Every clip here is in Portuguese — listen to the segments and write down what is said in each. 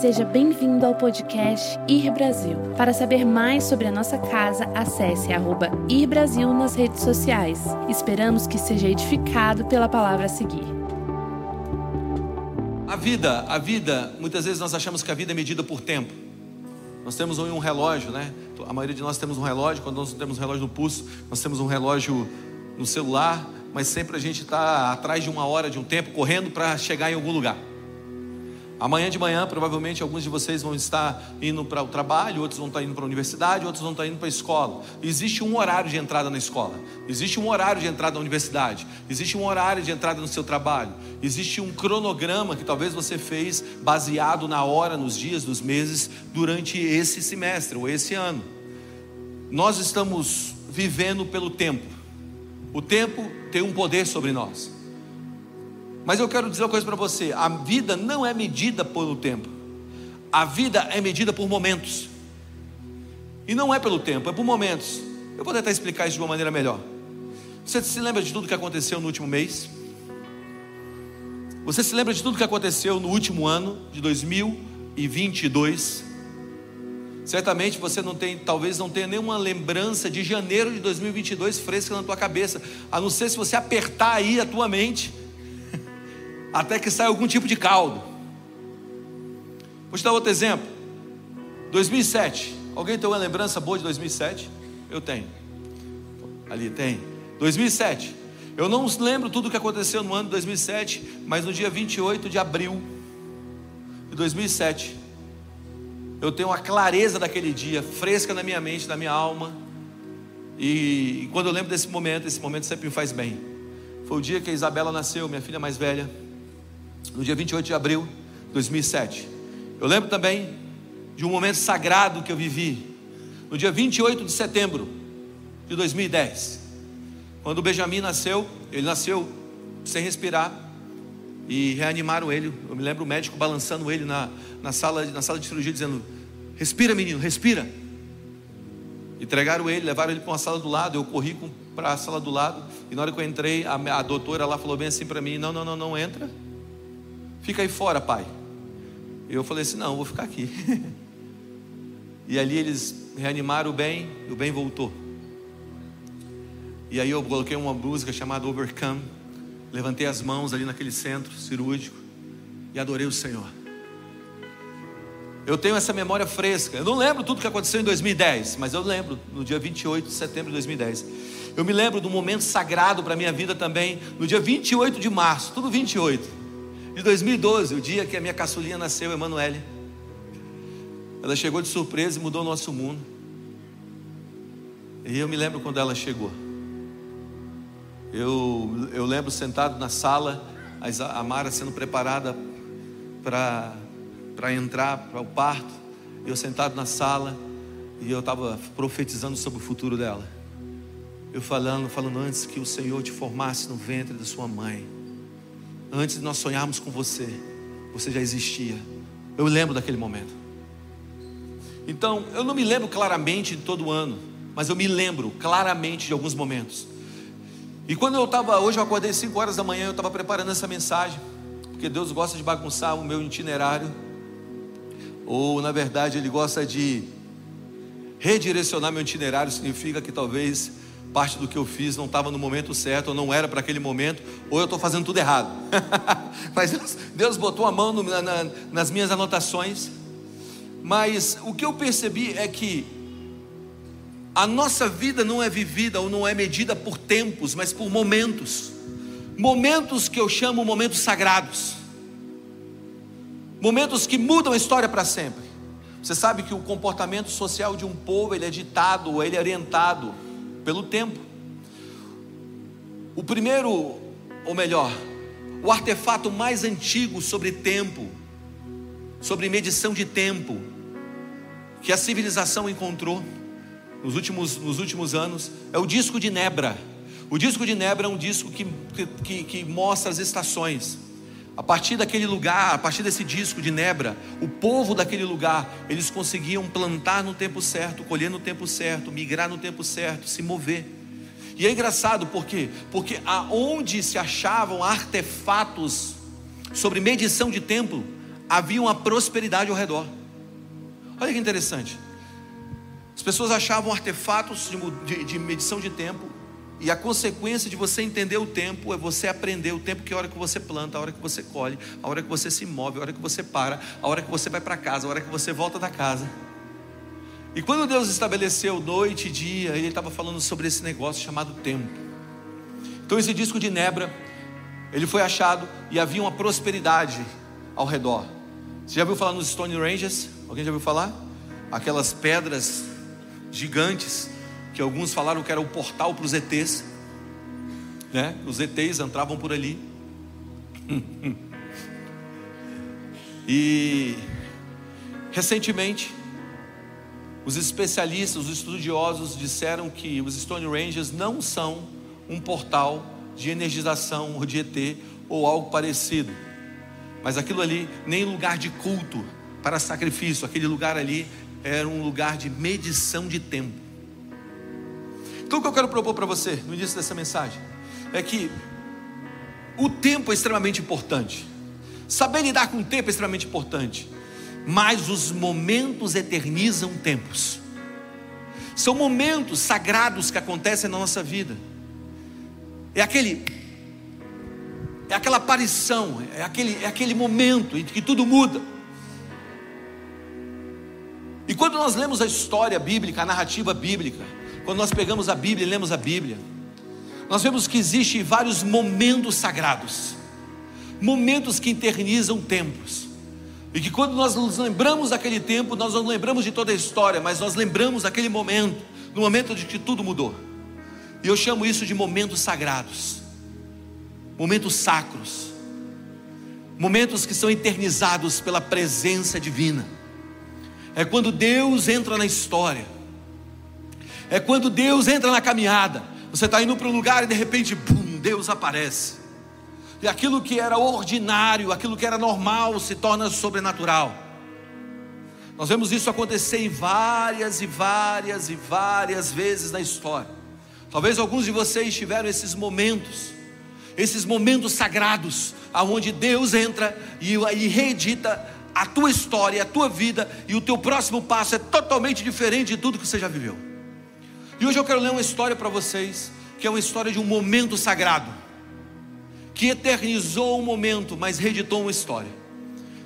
Seja bem-vindo ao podcast Ir Brasil. Para saber mais sobre a nossa casa, acesse arroba Ir Brasil nas redes sociais. Esperamos que seja edificado pela palavra a seguir. A vida, a vida, muitas vezes nós achamos que a vida é medida por tempo. Nós temos um relógio, né? A maioria de nós temos um relógio, quando nós temos um relógio no pulso, nós temos um relógio no celular, mas sempre a gente está atrás de uma hora, de um tempo, correndo para chegar em algum lugar. Amanhã de manhã, provavelmente, alguns de vocês vão estar indo para o trabalho, outros vão estar indo para a universidade, outros vão estar indo para a escola. Existe um horário de entrada na escola, existe um horário de entrada na universidade, existe um horário de entrada no seu trabalho, existe um cronograma que talvez você fez baseado na hora, nos dias, nos meses, durante esse semestre ou esse ano. Nós estamos vivendo pelo tempo, o tempo tem um poder sobre nós. Mas eu quero dizer uma coisa para você: a vida não é medida pelo tempo, a vida é medida por momentos. E não é pelo tempo, é por momentos. Eu vou tentar explicar isso de uma maneira melhor. Você se lembra de tudo que aconteceu no último mês? Você se lembra de tudo que aconteceu no último ano de 2022? Certamente você não tem, talvez não tenha nenhuma lembrança de janeiro de 2022 fresca na tua cabeça, a não ser se você apertar aí a tua mente até que saia algum tipo de caldo. Vou te dar outro exemplo. 2007. Alguém tem uma lembrança boa de 2007? Eu tenho. Ali tem. 2007. Eu não lembro tudo o que aconteceu no ano de 2007, mas no dia 28 de abril de 2007, eu tenho a clareza daquele dia fresca na minha mente, na minha alma. E, e quando eu lembro desse momento, esse momento sempre me faz bem. Foi o dia que a Isabela nasceu, minha filha mais velha no dia 28 de abril de 2007. Eu lembro também de um momento sagrado que eu vivi, no dia 28 de setembro de 2010, quando o Benjamin nasceu, ele nasceu sem respirar e reanimaram ele. Eu me lembro o médico balançando ele na, na, sala, na sala de cirurgia, dizendo: Respira, menino, respira. Entregaram ele, levaram ele para uma sala do lado. Eu corri para a sala do lado. E na hora que eu entrei, a, a doutora lá falou bem assim para mim: Não, não, não, não entra. Fica aí fora, pai. Eu falei assim: Não, vou ficar aqui. e ali eles reanimaram o bem, e o bem voltou. E aí eu coloquei uma música chamada Overcome. Levantei as mãos ali naquele centro cirúrgico e adorei o Senhor. Eu tenho essa memória fresca. Eu não lembro tudo que aconteceu em 2010, mas eu lembro no dia 28 de setembro de 2010. Eu me lembro do momento sagrado para a minha vida também, no dia 28 de março, tudo 28 de 2012, o dia que a minha caçulinha nasceu, Emanuele. Ela chegou de surpresa e mudou o nosso mundo. E eu me lembro quando ela chegou. Eu, eu lembro sentado na sala, a Mara sendo preparada para entrar para o parto. Eu sentado na sala e eu estava profetizando sobre o futuro dela. Eu falando, falando antes que o Senhor te formasse no ventre da sua mãe Antes de nós sonharmos com você, você já existia. Eu lembro daquele momento. Então, eu não me lembro claramente de todo ano, mas eu me lembro claramente de alguns momentos. E quando eu estava, hoje eu acordei 5 horas da manhã, eu estava preparando essa mensagem, porque Deus gosta de bagunçar o meu itinerário, ou na verdade Ele gosta de redirecionar meu itinerário, significa que talvez parte do que eu fiz não estava no momento certo, ou não era para aquele momento, ou eu estou fazendo tudo errado. Mas Deus, Deus, botou a mão no, na, nas minhas anotações. Mas o que eu percebi é que a nossa vida não é vivida ou não é medida por tempos, mas por momentos. Momentos que eu chamo momentos sagrados. Momentos que mudam a história para sempre. Você sabe que o comportamento social de um povo ele é ditado, ele é orientado pelo tempo. O primeiro, ou melhor, o artefato mais antigo sobre tempo, sobre medição de tempo, que a civilização encontrou nos últimos, nos últimos anos, é o disco de Nebra. O disco de Nebra é um disco que, que, que mostra as estações. A partir daquele lugar, a partir desse disco de Nebra, o povo daquele lugar, eles conseguiam plantar no tempo certo, colher no tempo certo, migrar no tempo certo, se mover. E é engraçado por quê? Porque aonde se achavam artefatos sobre medição de tempo, havia uma prosperidade ao redor. Olha que interessante. As pessoas achavam artefatos de, de, de medição de tempo, e a consequência de você entender o tempo é você aprender o tempo que é a hora que você planta, a hora que você colhe, a hora que você se move, a hora que você para, a hora que você vai para casa, a hora que você volta da casa. E quando Deus estabeleceu noite e dia, Ele estava falando sobre esse negócio chamado tempo. Então esse disco de Nebra, ele foi achado e havia uma prosperidade ao redor. Você já viu falar nos Stone Ranges? Alguém já viu falar? Aquelas pedras gigantes que alguns falaram que era o portal para os ETs, né? Os ETs entravam por ali. e recentemente, os especialistas, os estudiosos disseram que os Stone Ranges não são um portal de energização ou de ET ou algo parecido. Mas aquilo ali, nem lugar de culto para sacrifício, aquele lugar ali era um lugar de medição de tempo. Então o que eu quero propor para você no início dessa mensagem é que o tempo é extremamente importante. Saber lidar com o tempo é extremamente importante. Mas os momentos eternizam tempos. São momentos sagrados que acontecem na nossa vida. É aquele é aquela aparição, é aquele, é aquele momento em que tudo muda. E quando nós lemos a história bíblica, a narrativa bíblica, quando nós pegamos a Bíblia e lemos a Bíblia, nós vemos que existem vários momentos sagrados, momentos que eternizam tempos. E que quando nós nos lembramos daquele tempo, nós não lembramos de toda a história, mas nós lembramos daquele momento, no momento de que tudo mudou. E eu chamo isso de momentos sagrados, momentos sacros, momentos que são eternizados pela presença divina. É quando Deus entra na história é quando Deus entra na caminhada. Você está indo para um lugar e de repente, bum, Deus aparece. E aquilo que era ordinário, aquilo que era normal, se torna sobrenatural. Nós vemos isso acontecer em várias e várias e várias vezes na história. Talvez alguns de vocês tiveram esses momentos, esses momentos sagrados, aonde Deus entra e, e reedita a tua história, a tua vida, e o teu próximo passo é totalmente diferente de tudo que você já viveu. E hoje eu quero ler uma história para vocês, que é uma história de um momento sagrado, que eternizou um momento, mas reeditou uma história.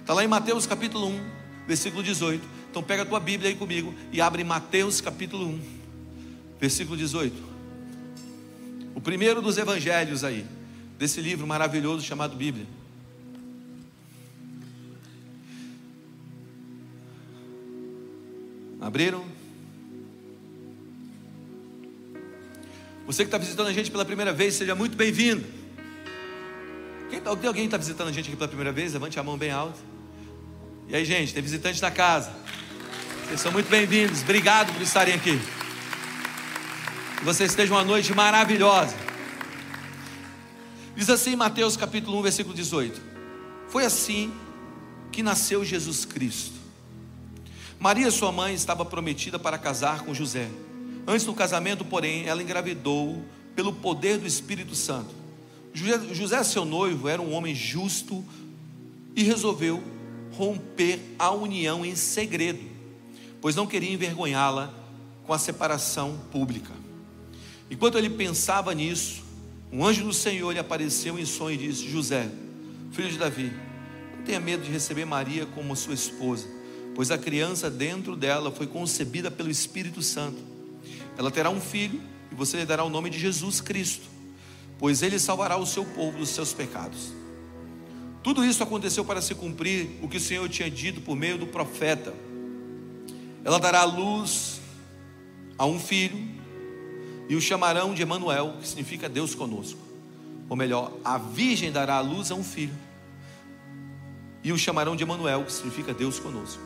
Está lá em Mateus capítulo 1, versículo 18. Então pega a tua Bíblia aí comigo e abre Mateus capítulo 1, versículo 18. O primeiro dos evangelhos aí, desse livro maravilhoso chamado Bíblia. Abriram? Você que está visitando a gente pela primeira vez, seja muito bem-vindo. Tem alguém que está visitando a gente aqui pela primeira vez? Levante a mão bem alta. E aí, gente, tem visitante da casa. Vocês são muito bem-vindos. Obrigado por estarem aqui. Que vocês estejam uma noite maravilhosa. Diz assim Mateus capítulo 1, versículo 18. Foi assim que nasceu Jesus Cristo. Maria, sua mãe, estava prometida para casar com José. Antes do casamento, porém, ela engravidou pelo poder do Espírito Santo. José, seu noivo, era um homem justo e resolveu romper a união em segredo, pois não queria envergonhá-la com a separação pública. Enquanto ele pensava nisso, um anjo do Senhor lhe apareceu em sonho e disse: José, filho de Davi, não tenha medo de receber Maria como sua esposa, pois a criança dentro dela foi concebida pelo Espírito Santo. Ela terá um filho e você lhe dará o nome de Jesus Cristo, pois ele salvará o seu povo dos seus pecados. Tudo isso aconteceu para se cumprir o que o Senhor tinha dito por meio do profeta. Ela dará luz a um filho e o chamarão de Emanuel, que significa Deus conosco. Ou melhor, a virgem dará a luz a um filho e o chamarão de Emanuel, que significa Deus conosco.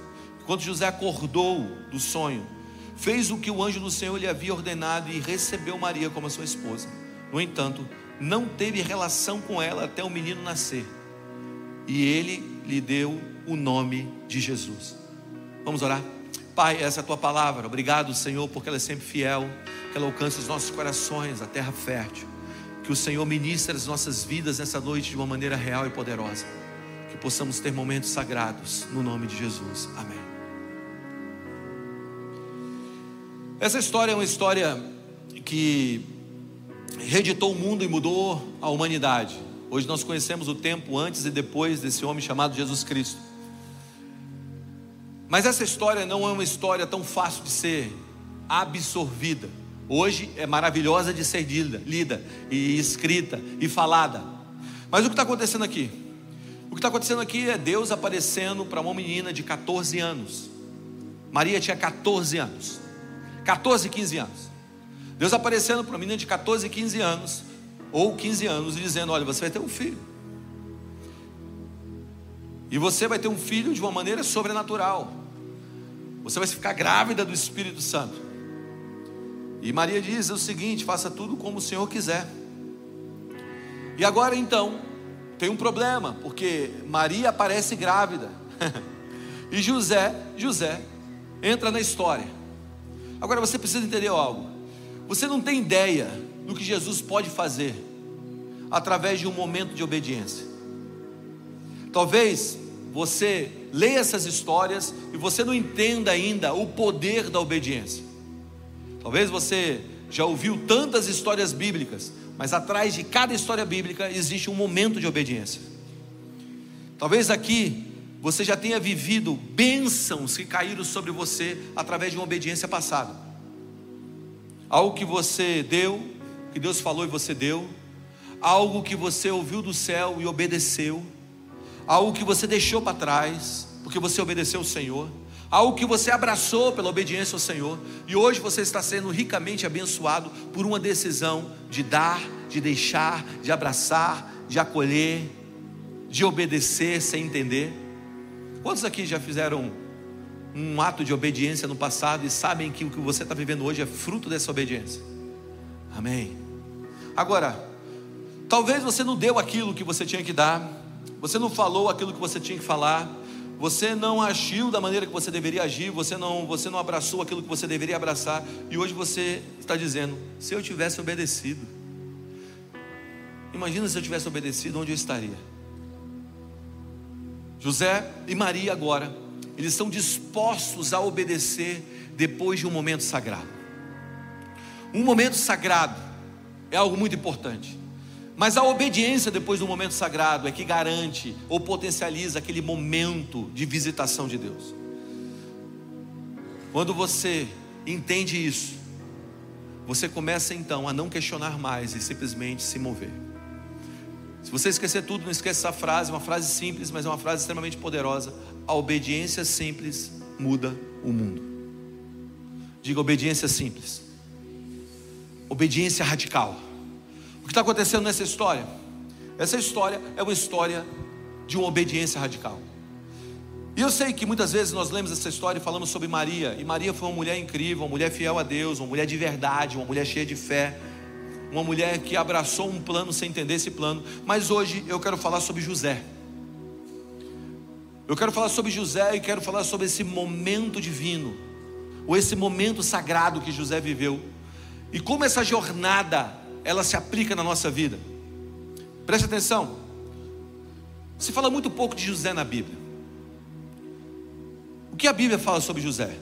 Quando José acordou do sonho, fez o que o anjo do Senhor lhe havia ordenado e recebeu Maria como sua esposa. No entanto, não teve relação com ela até o menino nascer. E ele lhe deu o nome de Jesus. Vamos orar? Pai, essa é a tua palavra. Obrigado, Senhor, porque ela é sempre fiel, que ela alcance os nossos corações, a terra fértil. Que o Senhor ministre as nossas vidas nessa noite de uma maneira real e poderosa. que possamos ter momentos sagrados no nome de Jesus. Amém. Essa história é uma história que reeditou o mundo e mudou a humanidade. Hoje nós conhecemos o tempo antes e depois desse homem chamado Jesus Cristo. Mas essa história não é uma história tão fácil de ser absorvida. Hoje é maravilhosa de ser lida, lida e escrita e falada. Mas o que está acontecendo aqui? O que está acontecendo aqui é Deus aparecendo para uma menina de 14 anos. Maria tinha 14 anos. 14, 15 anos. Deus aparecendo para uma menina de 14, 15 anos, ou 15 anos, e dizendo: Olha, você vai ter um filho. E você vai ter um filho de uma maneira sobrenatural. Você vai ficar grávida do Espírito Santo. E Maria diz o seguinte: faça tudo como o Senhor quiser. E agora então, tem um problema, porque Maria aparece grávida. e José, José entra na história. Agora você precisa entender algo. Você não tem ideia do que Jesus pode fazer através de um momento de obediência. Talvez você leia essas histórias e você não entenda ainda o poder da obediência. Talvez você já ouviu tantas histórias bíblicas, mas atrás de cada história bíblica existe um momento de obediência. Talvez aqui você já tenha vivido bênçãos que caíram sobre você através de uma obediência passada. Algo que você deu, que Deus falou e você deu, algo que você ouviu do céu e obedeceu, algo que você deixou para trás, porque você obedeceu o Senhor, algo que você abraçou pela obediência ao Senhor, e hoje você está sendo ricamente abençoado por uma decisão de dar, de deixar, de abraçar, de acolher, de obedecer sem entender. Quantos aqui já fizeram um ato de obediência no passado e sabem que o que você está vivendo hoje é fruto dessa obediência? Amém. Agora, talvez você não deu aquilo que você tinha que dar, você não falou aquilo que você tinha que falar, você não agiu da maneira que você deveria agir, você não, você não abraçou aquilo que você deveria abraçar, e hoje você está dizendo: se eu tivesse obedecido, imagina se eu tivesse obedecido, onde eu estaria? José e Maria agora, eles estão dispostos a obedecer depois de um momento sagrado. Um momento sagrado é algo muito importante. Mas a obediência depois do momento sagrado é que garante ou potencializa aquele momento de visitação de Deus. Quando você entende isso, você começa então a não questionar mais e simplesmente se mover. Se você esquecer tudo, não esqueça essa frase, uma frase simples, mas é uma frase extremamente poderosa. A obediência simples muda o mundo. Diga obediência simples. Obediência radical. O que está acontecendo nessa história? Essa história é uma história de uma obediência radical. E eu sei que muitas vezes nós lemos essa história e falamos sobre Maria, e Maria foi uma mulher incrível, uma mulher fiel a Deus, uma mulher de verdade, uma mulher cheia de fé, uma mulher que abraçou um plano sem entender esse plano. Mas hoje eu quero falar sobre José. Eu quero falar sobre José e quero falar sobre esse momento divino, ou esse momento sagrado que José viveu, e como essa jornada ela se aplica na nossa vida. Preste atenção. Se fala muito pouco de José na Bíblia. O que a Bíblia fala sobre José?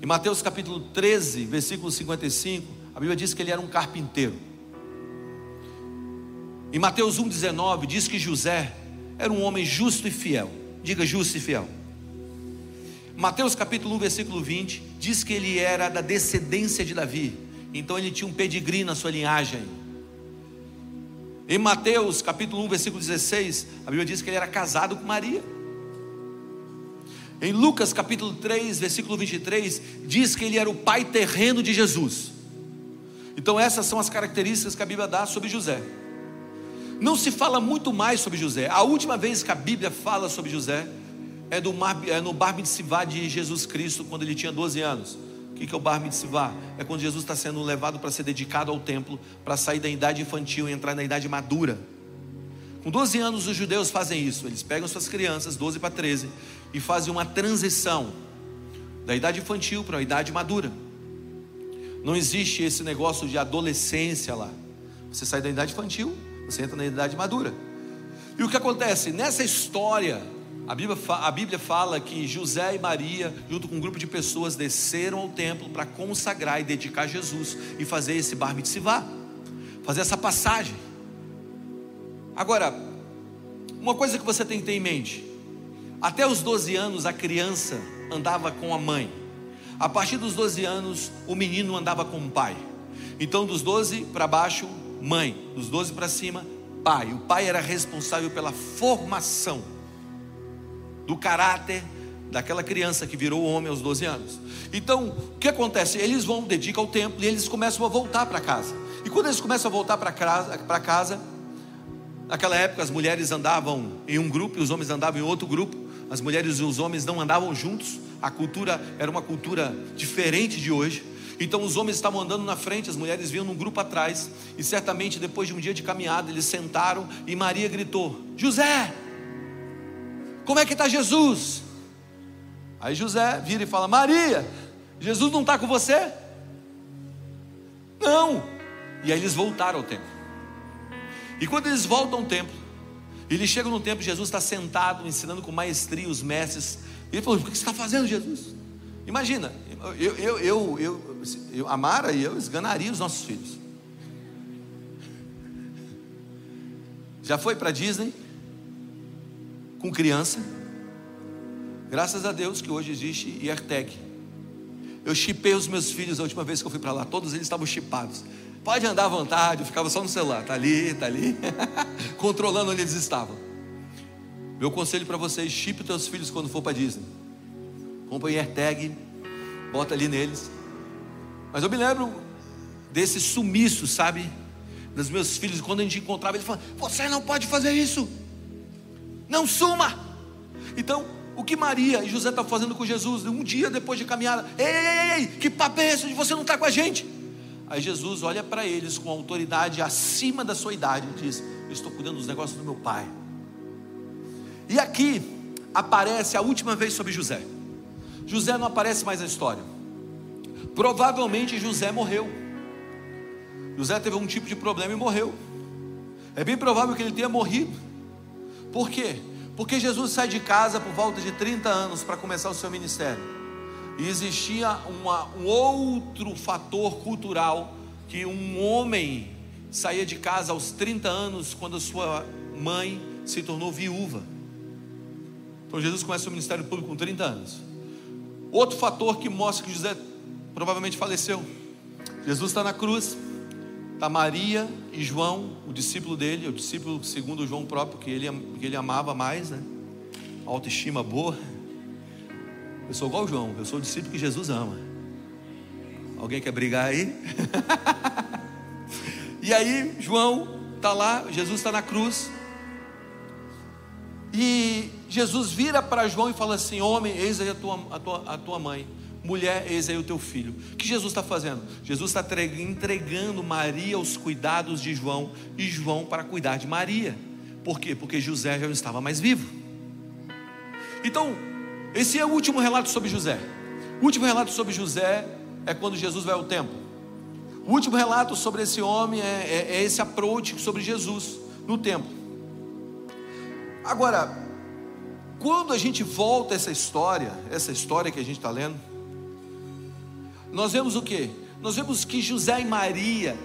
Em Mateus capítulo 13, versículo 55, a Bíblia diz que ele era um carpinteiro. Em Mateus 1,19 diz que José era um homem justo e fiel. Diga justo e fiel. Mateus capítulo 1, versículo 20, diz que ele era da descendência de Davi. Então ele tinha um pedigree na sua linhagem. Em Mateus capítulo 1, versículo 16, a Bíblia diz que ele era casado com Maria. Em Lucas capítulo 3, versículo 23, diz que ele era o pai terreno de Jesus. Então essas são as características que a Bíblia dá sobre José. Não se fala muito mais sobre José. A última vez que a Bíblia fala sobre José é, do, é no Bar de Jesus Cristo, quando ele tinha 12 anos. O que é o Bar Mitzvah? É quando Jesus está sendo levado para ser dedicado ao templo, para sair da idade infantil e entrar na idade madura. Com 12 anos, os judeus fazem isso. Eles pegam suas crianças, 12 para 13, e fazem uma transição da idade infantil para a idade madura. Não existe esse negócio de adolescência lá. Você sai da idade infantil, você entra na idade madura. E o que acontece? Nessa história, a Bíblia, a Bíblia fala que José e Maria, junto com um grupo de pessoas, desceram ao templo para consagrar e dedicar Jesus e fazer esse bar mitzvah, fazer essa passagem. Agora, uma coisa que você tem que ter em mente: até os 12 anos a criança andava com a mãe, a partir dos 12 anos o menino andava com o pai. Então, dos 12 para baixo, mãe, dos 12 para cima, pai. O pai era responsável pela formação do caráter daquela criança que virou homem aos 12 anos. Então, o que acontece? Eles vão, dedicam ao templo e eles começam a voltar para casa. E quando eles começam a voltar para casa, casa, naquela época as mulheres andavam em um grupo e os homens andavam em outro grupo. As mulheres e os homens não andavam juntos. A cultura era uma cultura diferente de hoje. Então os homens estavam andando na frente, as mulheres vinham num grupo atrás. E certamente depois de um dia de caminhada, eles sentaram e Maria gritou: José, como é que está Jesus? Aí José vira e fala: Maria, Jesus não está com você? Não. E aí eles voltaram ao templo. E quando eles voltam ao templo, eles chegam no templo, Jesus está sentado, ensinando com maestria os mestres. E ele falou: O que você está fazendo, Jesus? Imagina, eu, eu, eu, eu, eu, a Mara e eu esganaria os nossos filhos. Já foi para Disney? com criança. Graças a Deus que hoje existe IRTEC. Eu chipei os meus filhos a última vez que eu fui para lá, todos eles estavam chipados. Pode andar à vontade, eu ficava só no celular, tá ali, tá ali, controlando onde eles estavam. Meu conselho para vocês: chipe os teus filhos quando for para Disney. Compre um AirTag, bota ali neles. Mas eu me lembro desse sumiço, sabe? Dos meus filhos, quando a gente encontrava, ele falava: Você não pode fazer isso não suma. Então, o que Maria e José estão fazendo com Jesus, um dia depois de caminhada, ei, ei, ei, que papo é esse de você não está com a gente? Aí Jesus olha para eles com autoridade acima da sua idade e diz: Eu estou cuidando dos negócios do meu pai. E aqui aparece a última vez sobre José. José não aparece mais na história. Provavelmente José morreu. José teve um tipo de problema e morreu. É bem provável que ele tenha morrido. Por quê? Porque Jesus sai de casa por volta de 30 anos para começar o seu ministério. E existia uma, um outro fator cultural que um homem saía de casa aos 30 anos quando sua mãe se tornou viúva. Então Jesus começa o ministério público com 30 anos. Outro fator que mostra que José provavelmente faleceu. Jesus está na cruz, está Maria e João, o discípulo dele, o discípulo segundo João próprio, que ele, que ele amava mais, né? Autoestima boa. Eu sou igual João, eu sou o discípulo que Jesus ama. Alguém quer brigar aí? e aí, João está lá, Jesus está na cruz. E Jesus vira para João e fala assim: Homem, eis aí a tua, a tua, a tua mãe mulher, eis aí o teu filho. O que Jesus está fazendo? Jesus está entregando Maria aos cuidados de João e João para cuidar de Maria. Por quê? Porque José já não estava mais vivo. Então, esse é o último relato sobre José. O último relato sobre José é quando Jesus vai ao templo. O último relato sobre esse homem é, é, é esse approach sobre Jesus no templo. Agora, quando a gente volta essa história, essa história que a gente está lendo, nós vemos o que? Nós vemos que José e Maria,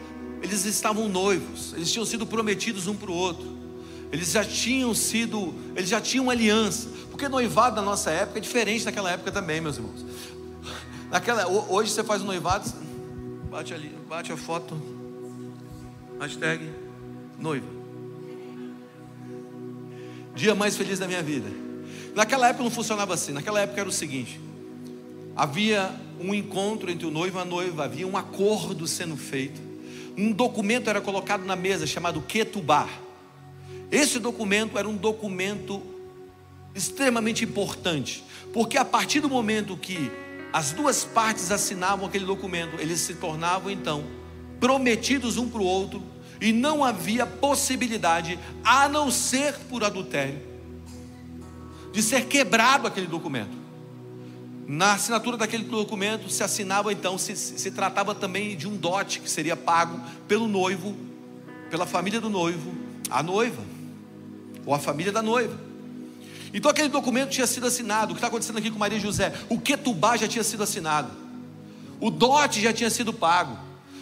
eles estavam noivos, eles tinham sido prometidos um para o outro. Eles já tinham sido, eles já tinham aliança. Porque noivado na nossa época é diferente daquela época também, meus irmãos. Naquela, hoje você faz um noivado, bate ali, bate a foto, hashtag noiva. Dia mais feliz da minha vida. Naquela época não funcionava assim. Naquela época era o seguinte: havia um encontro entre o noivo e a noiva, havia um acordo sendo feito. Um documento era colocado na mesa chamado Ketubá. Esse documento era um documento extremamente importante, porque a partir do momento que as duas partes assinavam aquele documento, eles se tornavam então prometidos um para o outro e não havia possibilidade, a não ser por adultério, de ser quebrado aquele documento. Na assinatura daquele documento se assinava então, se, se tratava também de um dote que seria pago pelo noivo, pela família do noivo, a noiva. ou a família da noiva. Então aquele documento tinha sido assinado. O que está acontecendo aqui com Maria José? O Ketubá já tinha sido assinado. O dote já tinha sido pago.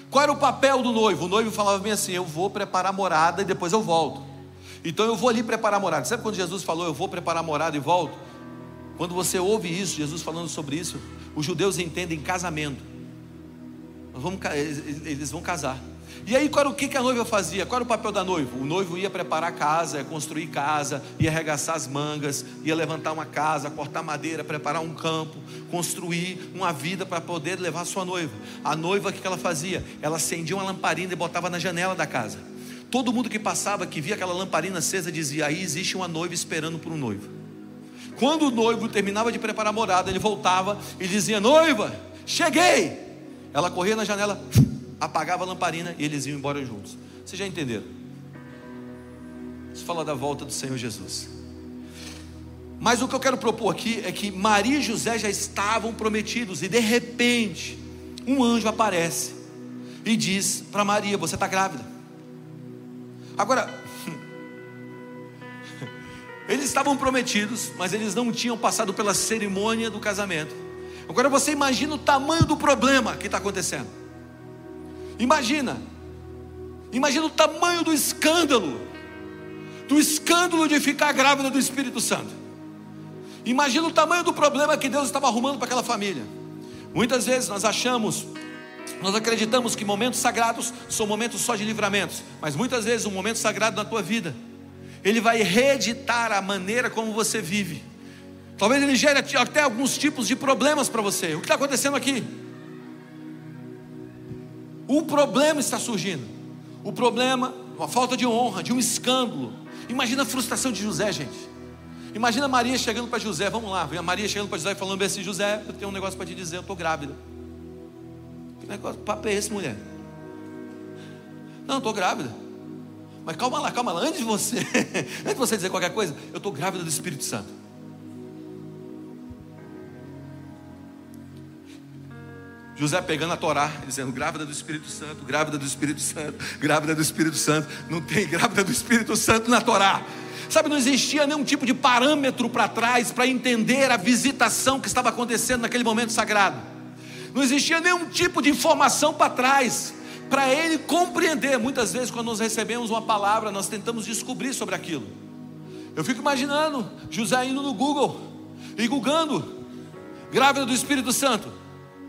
Qual era o papel do noivo? O noivo falava bem assim: Eu vou preparar a morada e depois eu volto. Então eu vou ali preparar a morada. Sabe quando Jesus falou: Eu vou preparar a morada e volto? Quando você ouve isso, Jesus falando sobre isso, os judeus entendem casamento. Eles vão casar. E aí, qual era o que a noiva fazia? Qual era o papel da noiva? O noivo ia preparar casa, ia construir casa, ia arregaçar as mangas, ia levantar uma casa, cortar madeira, preparar um campo, construir uma vida para poder levar a sua noiva. A noiva, o que ela fazia? Ela acendia uma lamparina e botava na janela da casa. Todo mundo que passava, que via aquela lamparina acesa, dizia: aí existe uma noiva esperando por um noivo. Quando o noivo terminava de preparar a morada, ele voltava e dizia: Noiva, cheguei. Ela corria na janela, apagava a lamparina e eles iam embora juntos. Vocês já entenderam? Isso fala da volta do Senhor Jesus. Mas o que eu quero propor aqui é que Maria e José já estavam prometidos e de repente um anjo aparece e diz para Maria: Você está grávida. Agora, eles estavam prometidos, mas eles não tinham passado pela cerimônia do casamento. Agora você imagina o tamanho do problema que está acontecendo. Imagina, imagina o tamanho do escândalo, do escândalo de ficar grávida do Espírito Santo. Imagina o tamanho do problema que Deus estava arrumando para aquela família. Muitas vezes nós achamos, nós acreditamos que momentos sagrados são momentos só de livramentos, mas muitas vezes um momento sagrado na tua vida, ele vai reeditar a maneira como você vive. Talvez ele gere até alguns tipos de problemas para você. O que está acontecendo aqui? Um problema está surgindo. O problema, uma falta de honra, de um escândalo. Imagina a frustração de José, gente. Imagina Maria chegando para José, vamos lá, a Maria chegando para José e falando assim: José, eu tenho um negócio para te dizer, eu estou grávida. Que negócio, papo é esse, mulher? Não, estou grávida. Mas calma lá, calma lá, antes de você, antes de você dizer qualquer coisa, eu estou grávida do Espírito Santo. José pegando a Torá, dizendo: grávida do Espírito Santo, grávida do Espírito Santo, grávida do Espírito Santo. Não tem grávida do Espírito Santo na Torá. Sabe, não existia nenhum tipo de parâmetro para trás para entender a visitação que estava acontecendo naquele momento sagrado. Não existia nenhum tipo de informação para trás para ele compreender. Muitas vezes, quando nós recebemos uma palavra, nós tentamos descobrir sobre aquilo. Eu fico imaginando José indo no Google e googando, grávida do Espírito Santo.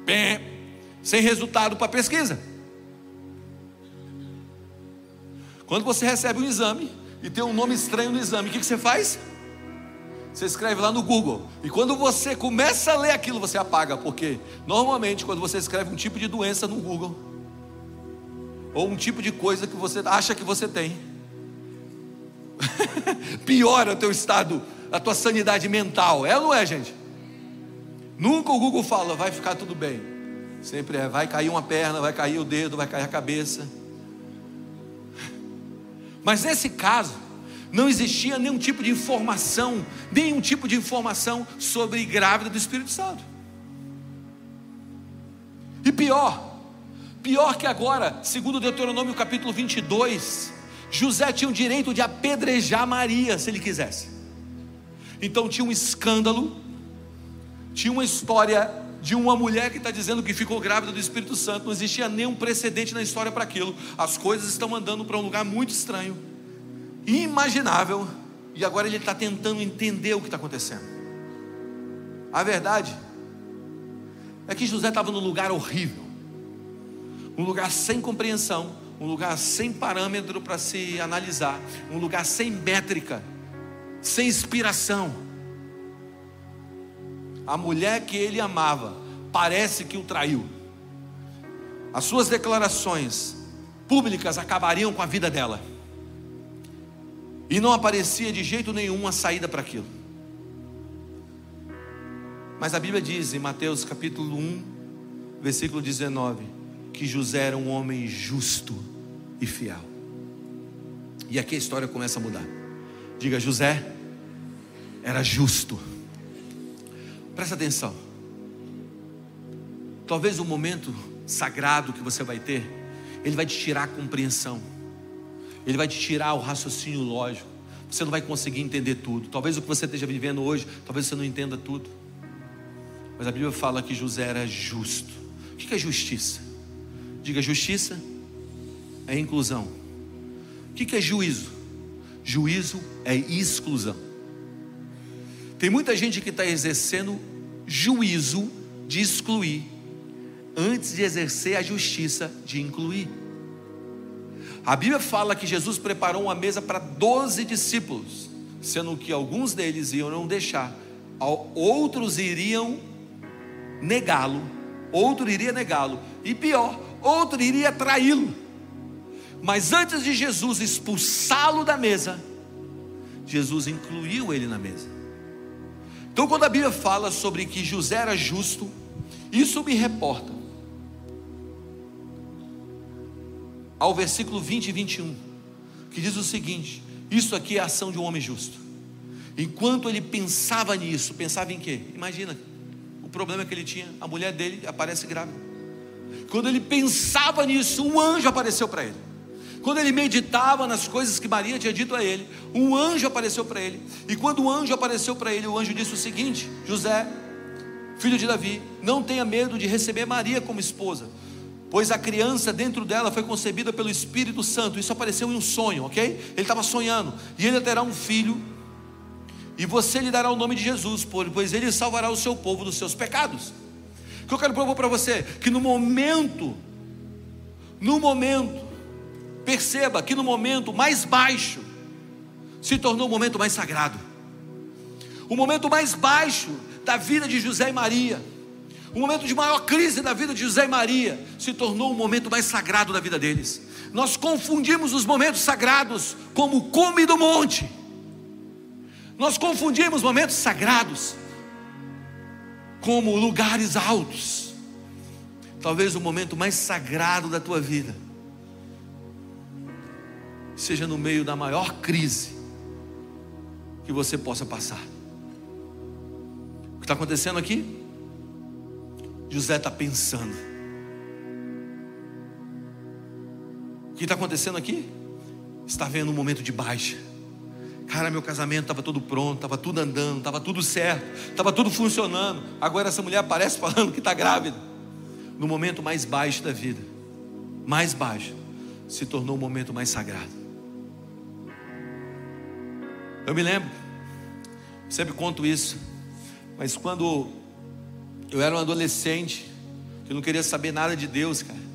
Bem, sem resultado para pesquisa. Quando você recebe um exame e tem um nome estranho no exame, o que, que você faz? Você escreve lá no Google. E quando você começa a ler aquilo, você apaga, porque normalmente quando você escreve um tipo de doença no Google, ou um tipo de coisa que você acha que você tem, piora o teu estado, a tua sanidade mental. É ou não é, gente? Nunca o Google fala, vai ficar tudo bem. Sempre é, vai cair uma perna, vai cair o dedo, vai cair a cabeça. Mas nesse caso, não existia nenhum tipo de informação, nenhum tipo de informação sobre grávida do Espírito Santo. E pior, pior que agora, segundo Deuteronômio capítulo 22, José tinha o direito de apedrejar Maria se ele quisesse. Então tinha um escândalo, tinha uma história de uma mulher que está dizendo que ficou grávida do Espírito Santo. Não existia nenhum precedente na história para aquilo. As coisas estão andando para um lugar muito estranho, inimaginável, e agora ele está tentando entender o que está acontecendo. A verdade é que José estava num lugar horrível, um lugar sem compreensão, um lugar sem parâmetro para se analisar, um lugar sem métrica, sem inspiração a mulher que ele amava parece que o traiu. As suas declarações públicas acabariam com a vida dela. E não aparecia de jeito nenhum uma saída para aquilo. Mas a Bíblia diz em Mateus capítulo 1, versículo 19, que José era um homem justo e fiel. E aqui a história começa a mudar. Diga, José era justo Presta atenção. Talvez o momento sagrado que você vai ter, ele vai te tirar a compreensão, ele vai te tirar o raciocínio lógico. Você não vai conseguir entender tudo. Talvez o que você esteja vivendo hoje, talvez você não entenda tudo. Mas a Bíblia fala que José era justo. O que é justiça? Diga justiça é inclusão. O que é juízo? Juízo é exclusão. Tem muita gente que está exercendo juízo de excluir, antes de exercer a justiça de incluir. A Bíblia fala que Jesus preparou uma mesa para doze discípulos, sendo que alguns deles iam não deixar, outros iriam negá-lo, outro iria negá-lo, e pior, outro iria traí-lo. Mas antes de Jesus expulsá-lo da mesa, Jesus incluiu ele na mesa. Então, quando a Bíblia fala sobre que José era justo, isso me reporta ao versículo 20 e 21, que diz o seguinte: Isso aqui é a ação de um homem justo. Enquanto ele pensava nisso, pensava em quê? Imagina, o problema que ele tinha, a mulher dele aparece grávida. Quando ele pensava nisso, um anjo apareceu para ele. Quando ele meditava nas coisas que Maria tinha dito a ele, um anjo apareceu para ele. E quando o anjo apareceu para ele, o anjo disse o seguinte: José, filho de Davi, não tenha medo de receber Maria como esposa, pois a criança dentro dela foi concebida pelo Espírito Santo. Isso apareceu em um sonho, ok? Ele estava sonhando, e ele terá um filho, e você lhe dará o nome de Jesus, pois ele salvará o seu povo dos seus pecados. Que eu quero propor para você? Que no momento, no momento Perceba que no momento mais baixo se tornou o momento mais sagrado. O momento mais baixo da vida de José e Maria, o momento de maior crise da vida de José e Maria, se tornou o momento mais sagrado da vida deles. Nós confundimos os momentos sagrados como o cume do monte. Nós confundimos momentos sagrados como lugares altos. Talvez o momento mais sagrado da tua vida seja no meio da maior crise que você possa passar. O que está acontecendo aqui? José está pensando. O que está acontecendo aqui? Está vendo um momento de baixa. Cara, meu casamento estava tudo pronto, estava tudo andando, estava tudo certo, estava tudo funcionando. Agora essa mulher aparece falando que está grávida. No momento mais baixo da vida, mais baixo, se tornou o momento mais sagrado. Eu me lembro, sempre conto isso, mas quando eu era um adolescente, eu não queria saber nada de Deus, cara.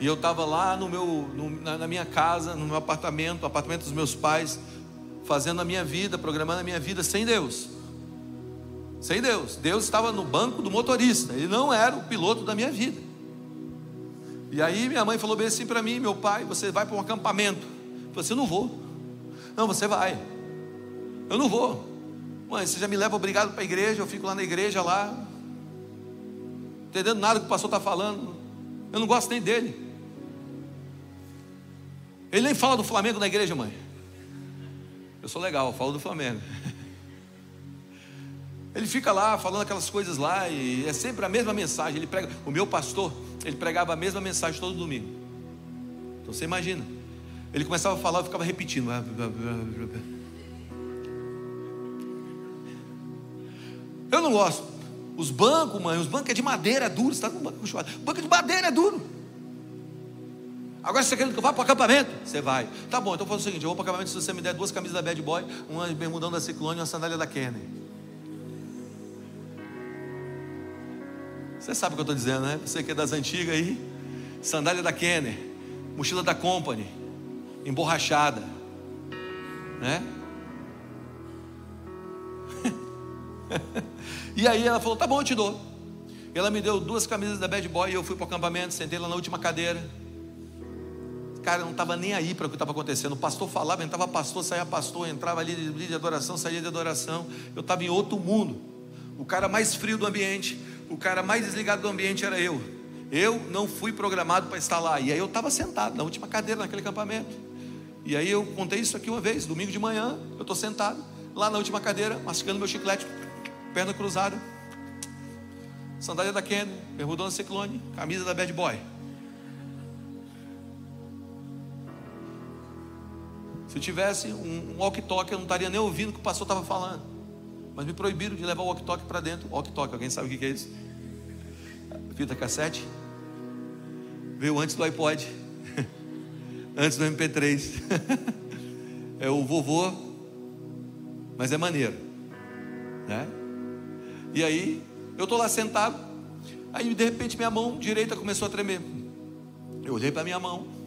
E eu estava lá no meu, no, na, na, minha casa, no meu apartamento, apartamento dos meus pais, fazendo a minha vida, programando a minha vida sem Deus. Sem Deus. Deus estava no banco do motorista, ele não era o piloto da minha vida. E aí minha mãe falou bem assim para mim, meu pai, você vai para um acampamento. Eu falei assim, eu não vou. Não, você vai. Eu não vou. Mãe, você já me leva obrigado para a igreja, eu fico lá na igreja lá, entendendo nada que o pastor está falando. Eu não gosto nem dele. Ele nem fala do Flamengo na igreja, mãe. Eu sou legal, falo do Flamengo. Ele fica lá falando aquelas coisas lá e é sempre a mesma mensagem. Ele prega, o meu pastor, ele pregava a mesma mensagem todo domingo. Então você imagina. Ele começava a falar, eu ficava repetindo. Eu não gosto. Os bancos, mãe, os bancos é de madeira, é duro. Você está com banco de madeira é duro. Agora você quer que eu vá para o acampamento? Você vai. Tá bom, então faz o seguinte: eu vou para o acampamento se você me der duas camisas da Bad Boy, uma bermudão da Ciclone e uma sandália da Kenner. Você sabe o que eu estou dizendo, né? Você que é das antigas aí. Sandália da Kenner, mochila da Company, emborrachada, né? e aí ela falou: tá bom, eu te dou. Ela me deu duas camisas da Bad Boy e eu fui para o acampamento, sentei lá na última cadeira. Cara, não estava nem aí para o que estava acontecendo. O pastor falava, entrava pastor, saía pastor, entrava ali de, adoração, saía de adoração. Eu estava em outro mundo. O cara mais frio do ambiente, o cara mais desligado do ambiente era eu. Eu não fui programado para estar lá. E aí eu estava sentado na última cadeira naquele acampamento. E aí eu contei isso aqui uma vez, domingo de manhã, eu estou sentado lá na última cadeira, mastigando meu chiclete perna cruzada, sandália da Kenny, bermudão da Ciclone, camisa da Bad Boy. Se eu tivesse um, um walkie-talkie, eu não estaria nem ouvindo o que o pastor estava falando. Mas me proibiram de levar o walkie-talkie para dentro. Walkie-talkie, alguém sabe o que é isso? Fita cassete. Veio antes do iPod. antes do MP3. é o vovô, mas é maneiro. Né? E aí, eu estou lá sentado. Aí, de repente, minha mão direita começou a tremer. Eu olhei para minha mão.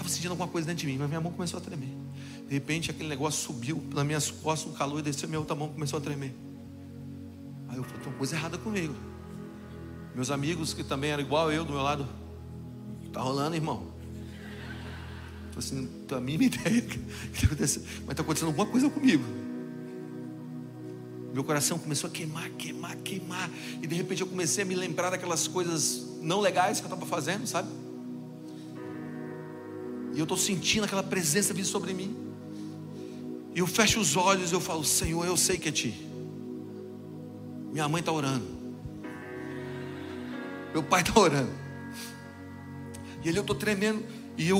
Estava sentindo alguma coisa dentro de mim, mas minha mão começou a tremer. De repente, aquele negócio subiu nas minhas costas, o calor desceu, minha outra mão começou a tremer. Aí eu falei, tem uma coisa errada comigo. Meus amigos que também eram igual eu do meu lado, tá rolando, irmão? Falei assim, não a mínima ideia que está acontecendo, mas está acontecendo alguma coisa comigo. Meu coração começou a queimar, queimar, queimar. E de repente eu comecei a me lembrar daquelas coisas não legais que eu estava fazendo, sabe? E eu estou sentindo aquela presença vir sobre mim. E eu fecho os olhos e eu falo, Senhor, eu sei que é Ti. Minha mãe está orando. Meu pai está orando. E ali eu estou tremendo. E eu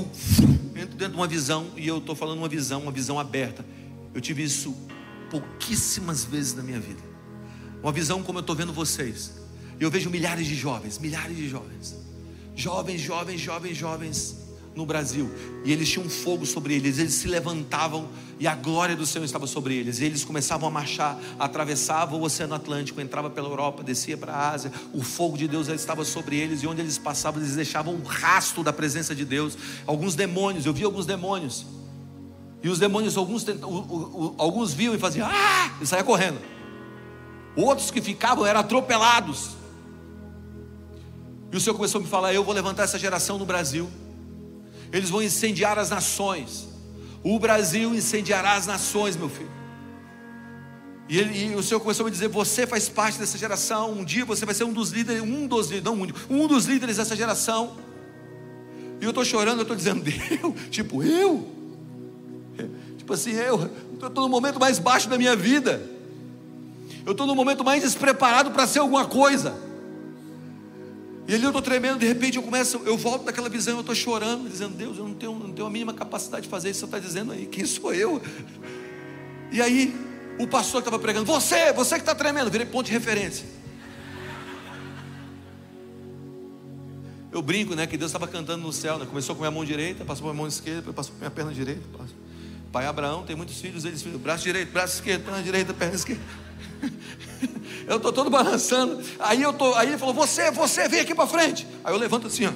entro dentro de uma visão. E eu estou falando uma visão, uma visão aberta. Eu tive isso pouquíssimas vezes na minha vida. Uma visão como eu estou vendo vocês. Eu vejo milhares de jovens, milhares de jovens. Jovens, jovens, jovens, jovens no Brasil. E eles tinham fogo sobre eles, eles se levantavam e a glória do Senhor estava sobre eles. E eles começavam a marchar, atravessavam o Oceano Atlântico, entrava pela Europa, descia para a Ásia. O fogo de Deus estava sobre eles e onde eles passavam, eles deixavam um rastro da presença de Deus. Alguns demônios, eu vi alguns demônios e os demônios, alguns, alguns viam e faziam, ah! E saia correndo. Outros que ficavam eram atropelados. E o Senhor começou a me falar: Eu vou levantar essa geração no Brasil. Eles vão incendiar as nações. O Brasil incendiará as nações, meu filho. E, ele, e, o Senhor começou a me dizer: Você faz parte dessa geração. Um dia você vai ser um dos líderes, um dos líderes, não único, um dos líderes dessa geração. E eu estou chorando, eu estou dizendo: Eu, tipo, eu? Tipo assim, eu estou no momento mais baixo da minha vida. Eu estou no momento mais despreparado para ser alguma coisa. E ali eu estou tremendo, de repente eu começo, eu volto daquela visão, eu estou chorando, dizendo, Deus, eu não tenho, não tenho a mínima capacidade de fazer isso, você está dizendo aí, quem sou eu? E aí, o pastor que estava pregando, você, você que está tremendo, virei ponto de referência. Eu brinco, né, que Deus estava cantando no céu, né? Começou com a minha mão direita, passou para a mão esquerda, passou a minha perna direita. Passou. Pai Abraão tem muitos filhos, eles braço direito, braço esquerdo, perna direita, perna esquerda. Eu estou todo balançando. Aí eu tô, aí ele falou: "Você, você vem aqui para frente". Aí eu levanto assim, ó.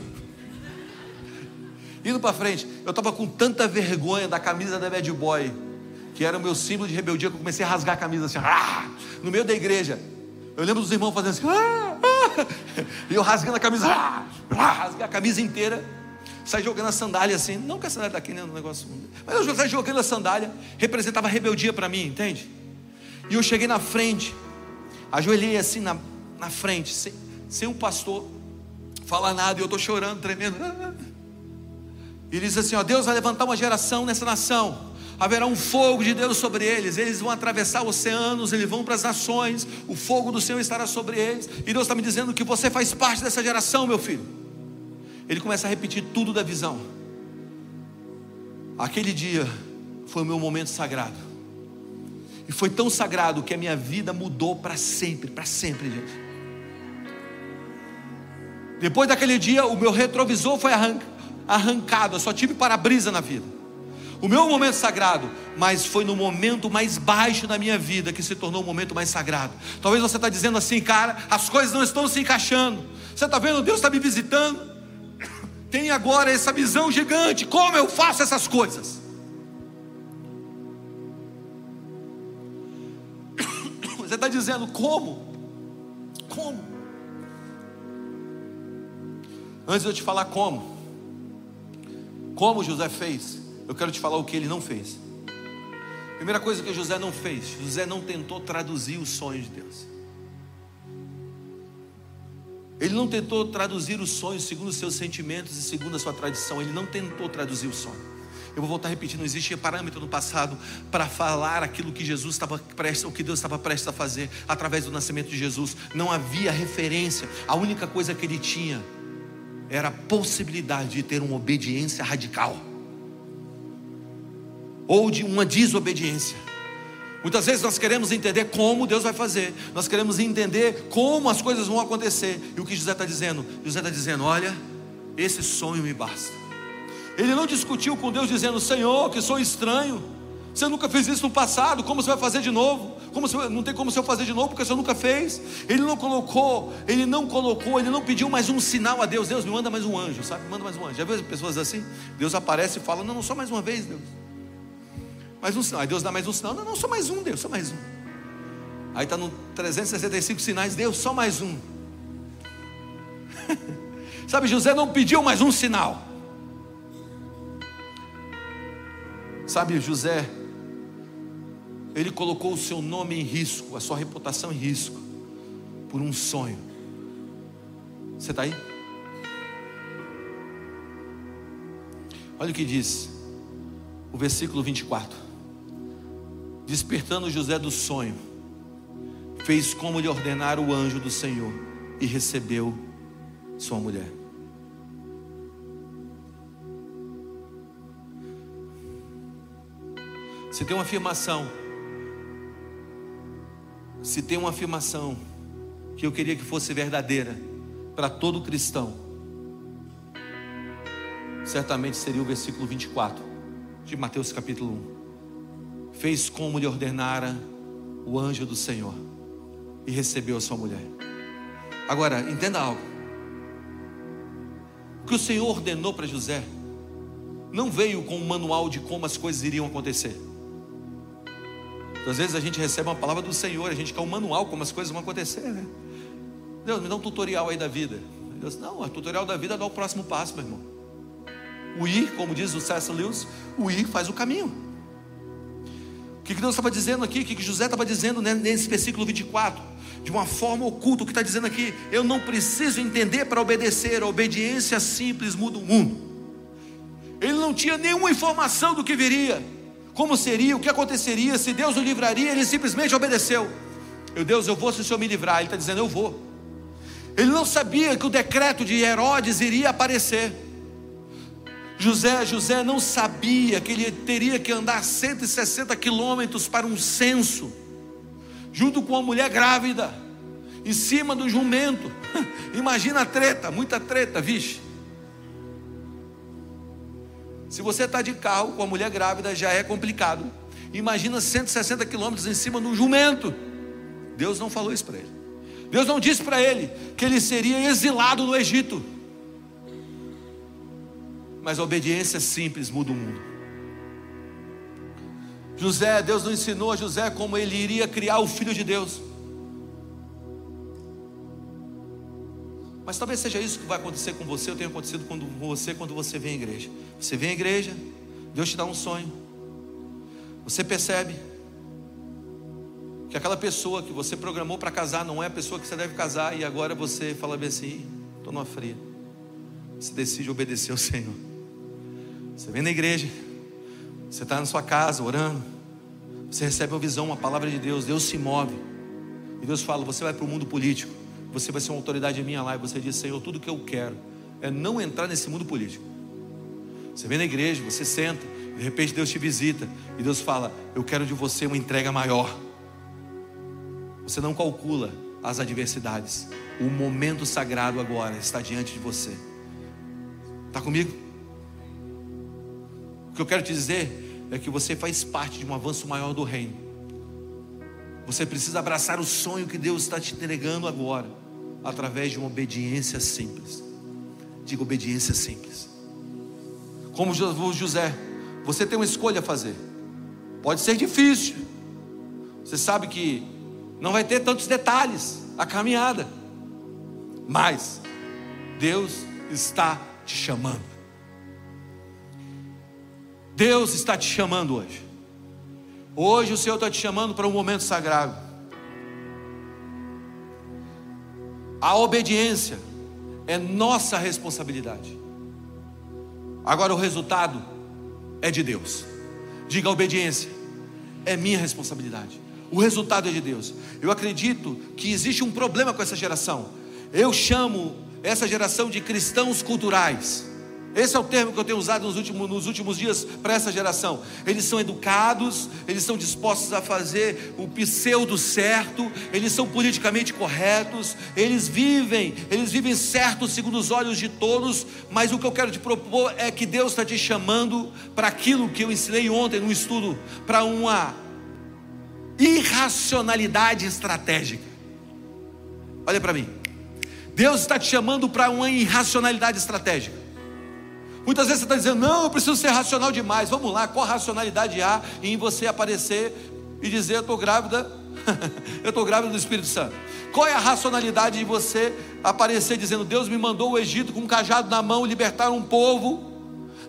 Indo para frente, eu estava com tanta vergonha da camisa da Bad Boy, que era o meu símbolo de rebeldia, que eu comecei a rasgar a camisa assim, ah, no meio da igreja. Eu lembro dos irmãos fazendo assim, ah, ah, e eu rasgando a camisa, ah, ah, a camisa inteira sai jogando a sandália assim. Não que a sandália está aqui, né? Negócio. Mas eu saí jogando a sandália, representava rebeldia para mim, entende? E eu cheguei na frente, ajoelhei assim na, na frente, sem, sem o pastor falar nada, e eu estou chorando, tremendo. E diz assim: ó, Deus vai levantar uma geração nessa nação. Haverá um fogo de Deus sobre eles, eles vão atravessar oceanos, eles vão para as nações, o fogo do Senhor estará sobre eles, e Deus está me dizendo que você faz parte dessa geração, meu filho ele começa a repetir tudo da visão. Aquele dia foi o meu momento sagrado. E foi tão sagrado que a minha vida mudou para sempre, para sempre, gente. Depois daquele dia, o meu retrovisor foi arrancado, eu só tive para-brisa na vida. O meu momento sagrado, mas foi no momento mais baixo da minha vida que se tornou o momento mais sagrado. Talvez você está dizendo assim, cara, as coisas não estão se encaixando. Você está vendo, Deus está me visitando tem agora essa visão gigante: como eu faço essas coisas? Está dizendo como? Como? Antes de eu te falar como, como José fez, eu quero te falar o que ele não fez. Primeira coisa que José não fez: José não tentou traduzir os sonhos de Deus. Ele não tentou traduzir os sonhos segundo os seus sentimentos e segundo a sua tradição. Ele não tentou traduzir o sonho. Eu vou voltar a repetir, não existia parâmetro no passado para falar aquilo que Jesus estava prestes, o que Deus estava prestes a fazer através do nascimento de Jesus. Não havia referência. A única coisa que ele tinha era a possibilidade de ter uma obediência radical ou de uma desobediência. Muitas vezes nós queremos entender como Deus vai fazer, nós queremos entender como as coisas vão acontecer, e o que José está dizendo? José está dizendo: Olha, esse sonho me basta. Ele não discutiu com Deus dizendo: Senhor, que sou estranho, você nunca fez isso no passado, como você vai fazer de novo? Como você, não tem como você fazer de novo porque você nunca fez. Ele não colocou, ele não colocou, ele não pediu mais um sinal a Deus. Deus me manda mais um anjo, sabe? Manda mais um anjo. Já viu pessoas assim? Deus aparece e fala: Não, não só mais uma vez, Deus mais um sinal. Aí Deus dá mais um sinal. Não, não, só mais um, Deus, só mais um. Aí está no 365 sinais, Deus, só mais um. Sabe, José não pediu mais um sinal. Sabe, José, ele colocou o seu nome em risco, a sua reputação em risco, por um sonho. Você está aí? Olha o que diz o versículo 24 despertando José do sonho, fez como lhe ordenara o anjo do Senhor e recebeu sua mulher. Se tem uma afirmação, se tem uma afirmação que eu queria que fosse verdadeira para todo cristão, certamente seria o versículo 24 de Mateus capítulo 1 fez como lhe ordenara o anjo do Senhor e recebeu a sua mulher. Agora, entenda algo. O que o Senhor ordenou para José não veio com um manual de como as coisas iriam acontecer. Às vezes a gente recebe uma palavra do Senhor, a gente quer um manual como as coisas vão acontecer, né? Deus, me dá um tutorial aí da vida. Deus, não, o tutorial da vida dá o próximo passo, meu irmão. O ir, como diz o C.S. Lewis, o ir faz o caminho. O que Deus estava dizendo aqui, o que José estava dizendo né, nesse versículo 24? De uma forma oculta, o que está dizendo aqui? Eu não preciso entender para obedecer, a obediência simples muda o mundo. Ele não tinha nenhuma informação do que viria, como seria, o que aconteceria, se Deus o livraria, ele simplesmente obedeceu. Eu, Deus, eu vou se o Senhor me livrar. Ele está dizendo, eu vou. Ele não sabia que o decreto de Herodes iria aparecer. José, José não sabia que ele teria que andar 160 quilômetros para um censo, junto com uma mulher grávida, em cima do jumento. Imagina a treta, muita treta, vixe. Se você está de carro com a mulher grávida, já é complicado. Imagina 160 quilômetros em cima do jumento. Deus não falou isso para ele. Deus não disse para ele que ele seria exilado no Egito mas a obediência simples muda o mundo. José, Deus não ensinou a José como ele iria criar o filho de Deus. Mas talvez seja isso que vai acontecer com você, ou tenha acontecido com você quando você vem à igreja. Você vem à igreja, Deus te dá um sonho. Você percebe que aquela pessoa que você programou para casar não é a pessoa que você deve casar, e agora você fala bem assim: estou numa fria. Você decide obedecer ao Senhor. Você vem na igreja, você está na sua casa orando, você recebe uma visão, uma palavra de Deus, Deus se move, e Deus fala: Você vai para o mundo político, você vai ser uma autoridade minha lá, e você diz: Senhor, tudo que eu quero é não entrar nesse mundo político. Você vem na igreja, você senta, de repente Deus te visita, e Deus fala: Eu quero de você uma entrega maior. Você não calcula as adversidades, o momento sagrado agora está diante de você. Está comigo? O que eu quero te dizer é que você faz parte de um avanço maior do reino. Você precisa abraçar o sonho que Deus está te entregando agora, através de uma obediência simples. Diga obediência simples. Como José, você tem uma escolha a fazer. Pode ser difícil. Você sabe que não vai ter tantos detalhes a caminhada. Mas Deus está te chamando. Deus está te chamando hoje. Hoje o Senhor está te chamando para um momento sagrado. A obediência é nossa responsabilidade. Agora o resultado é de Deus. Diga obediência é minha responsabilidade. O resultado é de Deus. Eu acredito que existe um problema com essa geração. Eu chamo essa geração de cristãos culturais. Esse é o termo que eu tenho usado nos últimos, nos últimos dias para essa geração. Eles são educados, eles são dispostos a fazer o pseudo certo, eles são politicamente corretos, eles vivem, eles vivem certo segundo os olhos de todos, mas o que eu quero te propor é que Deus está te chamando para aquilo que eu ensinei ontem no estudo, para uma irracionalidade estratégica. Olha para mim. Deus está te chamando para uma irracionalidade estratégica. Muitas vezes você está dizendo, não, eu preciso ser racional demais. Vamos lá, qual racionalidade há em você aparecer e dizer, eu estou grávida, eu estou grávida do Espírito Santo? Qual é a racionalidade de você aparecer dizendo, Deus me mandou o Egito com um cajado na mão libertar um povo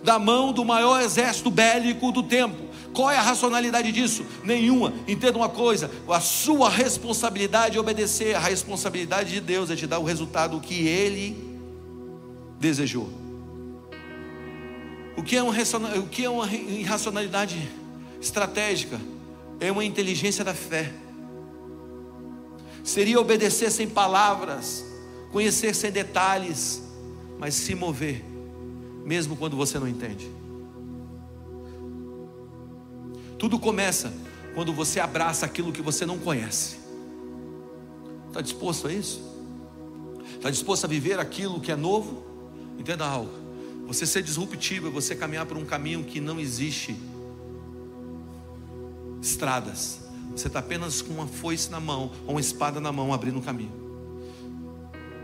da mão do maior exército bélico do tempo? Qual é a racionalidade disso? Nenhuma. Entenda uma coisa: a sua responsabilidade é obedecer, a responsabilidade de Deus é te dar o resultado que Ele desejou. O que é uma, o que é uma irracionalidade estratégica? É uma inteligência da fé. Seria obedecer sem palavras, conhecer sem detalhes, mas se mover, mesmo quando você não entende. Tudo começa quando você abraça aquilo que você não conhece. Está disposto a isso? Está disposto a viver aquilo que é novo? Entenda algo. Você ser disruptivo é você caminhar por um caminho que não existe estradas. Você está apenas com uma foice na mão, ou uma espada na mão, abrindo um caminho.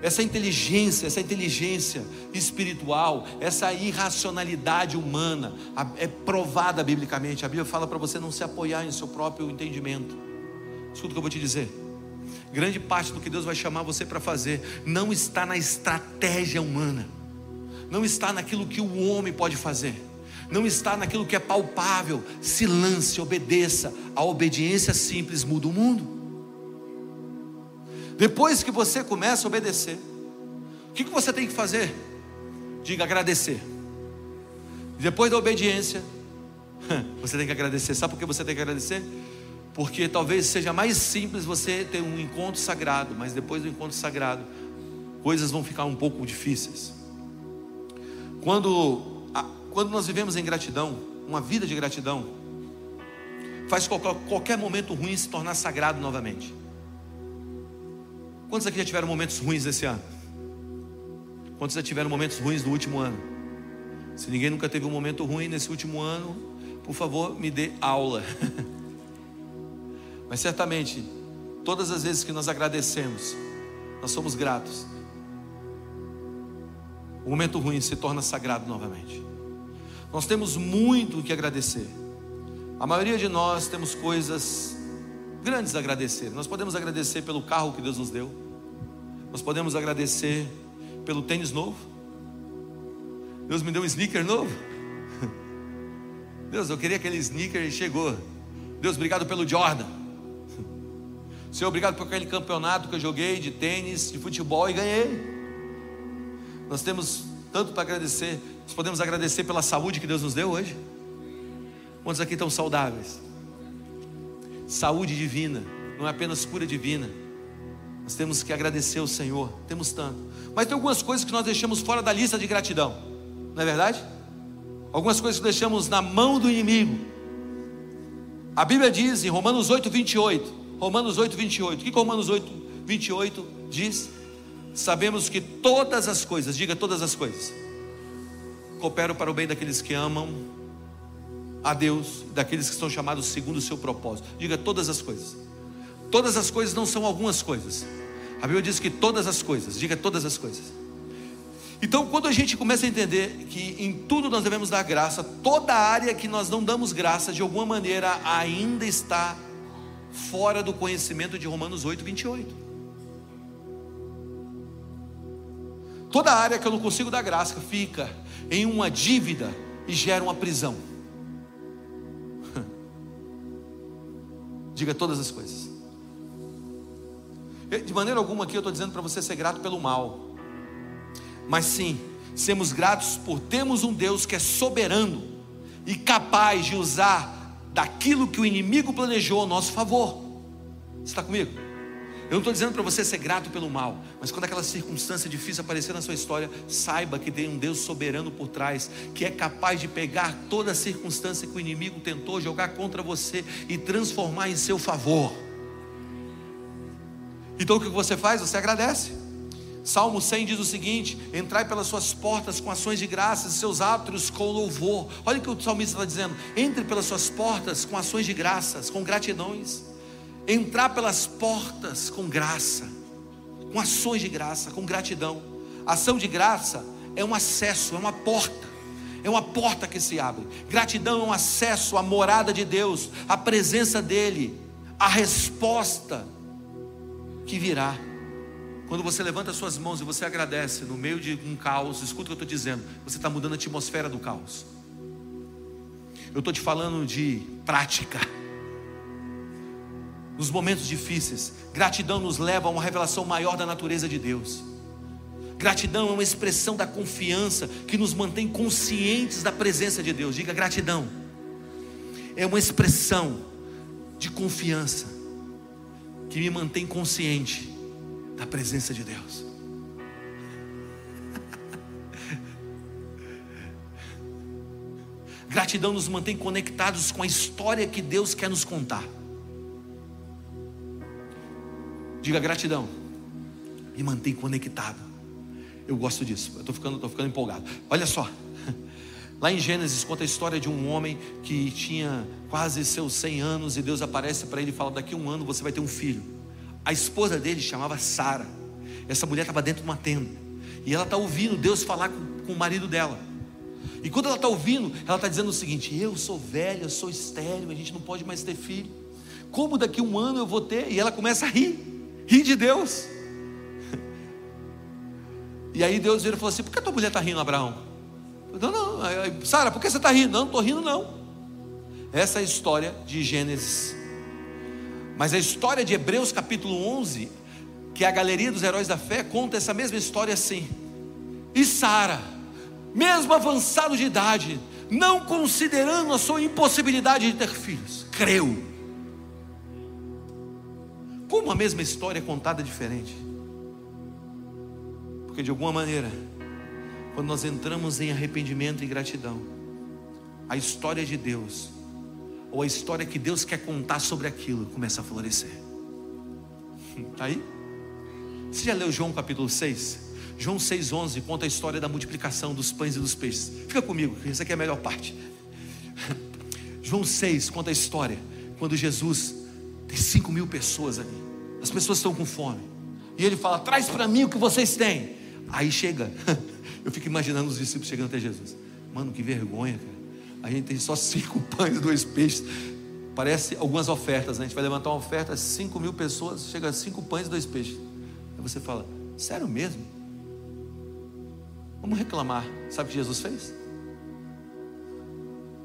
Essa inteligência, essa inteligência espiritual, essa irracionalidade humana é provada biblicamente. A Bíblia fala para você não se apoiar em seu próprio entendimento. Escuta o que eu vou te dizer. Grande parte do que Deus vai chamar você para fazer não está na estratégia humana não está naquilo que o homem pode fazer, não está naquilo que é palpável. Se lance, obedeça. A obediência simples muda o mundo. Depois que você começa a obedecer, o que, que você tem que fazer? Diga agradecer. Depois da obediência, você tem que agradecer. Sabe por que você tem que agradecer? Porque talvez seja mais simples você ter um encontro sagrado, mas depois do encontro sagrado, coisas vão ficar um pouco difíceis. Quando, quando nós vivemos em gratidão, uma vida de gratidão, faz qualquer, qualquer momento ruim se tornar sagrado novamente. Quantos aqui já tiveram momentos ruins esse ano? Quantos já tiveram momentos ruins no último ano? Se ninguém nunca teve um momento ruim nesse último ano, por favor, me dê aula. Mas certamente, todas as vezes que nós agradecemos, nós somos gratos o momento ruim se torna sagrado novamente. Nós temos muito o que agradecer. A maioria de nós temos coisas grandes a agradecer. Nós podemos agradecer pelo carro que Deus nos deu. Nós podemos agradecer pelo tênis novo. Deus me deu um sneaker novo. Deus, eu queria aquele sneaker e chegou. Deus, obrigado pelo Jordan. Senhor, obrigado por aquele campeonato que eu joguei de tênis, de futebol e ganhei. Nós temos tanto para agradecer. Nós podemos agradecer pela saúde que Deus nos deu hoje. Quantos aqui estão saudáveis? Saúde divina, não é apenas cura divina. Nós temos que agradecer ao Senhor. Temos tanto. Mas tem algumas coisas que nós deixamos fora da lista de gratidão. Não é verdade? Algumas coisas que deixamos na mão do inimigo. A Bíblia diz em Romanos 8, 28. Romanos 8, 28. O que Romanos 8, 28 diz? Sabemos que todas as coisas, diga todas as coisas, cooperam para o bem daqueles que amam a Deus, daqueles que são chamados segundo o seu propósito. Diga todas as coisas. Todas as coisas não são algumas coisas. A Bíblia diz que todas as coisas, diga todas as coisas. Então, quando a gente começa a entender que em tudo nós devemos dar graça, toda área que nós não damos graça, de alguma maneira, ainda está fora do conhecimento de Romanos 8, 28. Toda área que eu não consigo dar graça fica em uma dívida e gera uma prisão. Diga todas as coisas. De maneira alguma aqui eu estou dizendo para você ser grato pelo mal. Mas sim, sermos gratos por termos um Deus que é soberano e capaz de usar daquilo que o inimigo planejou a nosso favor. Você está comigo? Eu não estou dizendo para você ser grato pelo mal, mas quando aquela circunstância difícil aparecer na sua história, saiba que tem um Deus soberano por trás, que é capaz de pegar toda a circunstância que o inimigo tentou jogar contra você e transformar em seu favor. Então o que você faz? Você agradece. Salmo 100 diz o seguinte: Entrai pelas suas portas com ações de graças, seus átrios com louvor. Olha o que o salmista está dizendo: entre pelas suas portas com ações de graças, com gratidões entrar pelas portas com graça, com ações de graça, com gratidão. Ação de graça é um acesso, é uma porta, é uma porta que se abre. Gratidão é um acesso à morada de Deus, à presença dEle, à resposta que virá. Quando você levanta suas mãos e você agradece no meio de um caos, escuta o que eu estou dizendo, você está mudando a atmosfera do caos. Eu estou te falando de prática nos momentos difíceis. Gratidão nos leva a uma revelação maior da natureza de Deus. Gratidão é uma expressão da confiança que nos mantém conscientes da presença de Deus. Diga gratidão. É uma expressão de confiança que me mantém consciente da presença de Deus. Gratidão nos mantém conectados com a história que Deus quer nos contar. Diga gratidão. Me mantém conectado. Eu gosto disso. Eu estou ficando, tô ficando empolgado. Olha só. Lá em Gênesis conta a história de um homem que tinha quase seus 100 anos e Deus aparece para ele e fala: Daqui a um ano você vai ter um filho. A esposa dele chamava Sara. Essa mulher estava dentro de uma tenda e ela está ouvindo Deus falar com, com o marido dela. E quando ela está ouvindo, ela está dizendo o seguinte: Eu sou velha, eu sou estéreo, a gente não pode mais ter filho. Como daqui a um ano eu vou ter? E ela começa a rir. Ri de Deus. E aí Deus vira e falou assim: por que tua mulher está rindo, Abraão? Não, não, Sara, por que você está rindo? Não, não estou rindo, não. Essa é a história de Gênesis. Mas a história de Hebreus capítulo 11, que é a galeria dos heróis da fé, conta essa mesma história assim. E Sara, mesmo avançado de idade, não considerando a sua impossibilidade de ter filhos, creu como a mesma história é contada diferente? Porque de alguma maneira, quando nós entramos em arrependimento e gratidão, a história de Deus, ou a história que Deus quer contar sobre aquilo, começa a florescer. Está aí? Você já leu João capítulo 6? João 6,11 conta a história da multiplicação dos pães e dos peixes. Fica comigo, essa aqui é a melhor parte. João 6 conta a história quando Jesus tem 5 mil pessoas ali. As pessoas estão com fome. E ele fala: traz para mim o que vocês têm. Aí chega. Eu fico imaginando os discípulos chegando até Jesus. Mano, que vergonha, cara. A gente tem só cinco pães e dois peixes. Parece algumas ofertas. Né? A gente vai levantar uma oferta, cinco mil pessoas, chega cinco pães e dois peixes. Aí você fala: sério mesmo? Vamos reclamar. Sabe o que Jesus fez?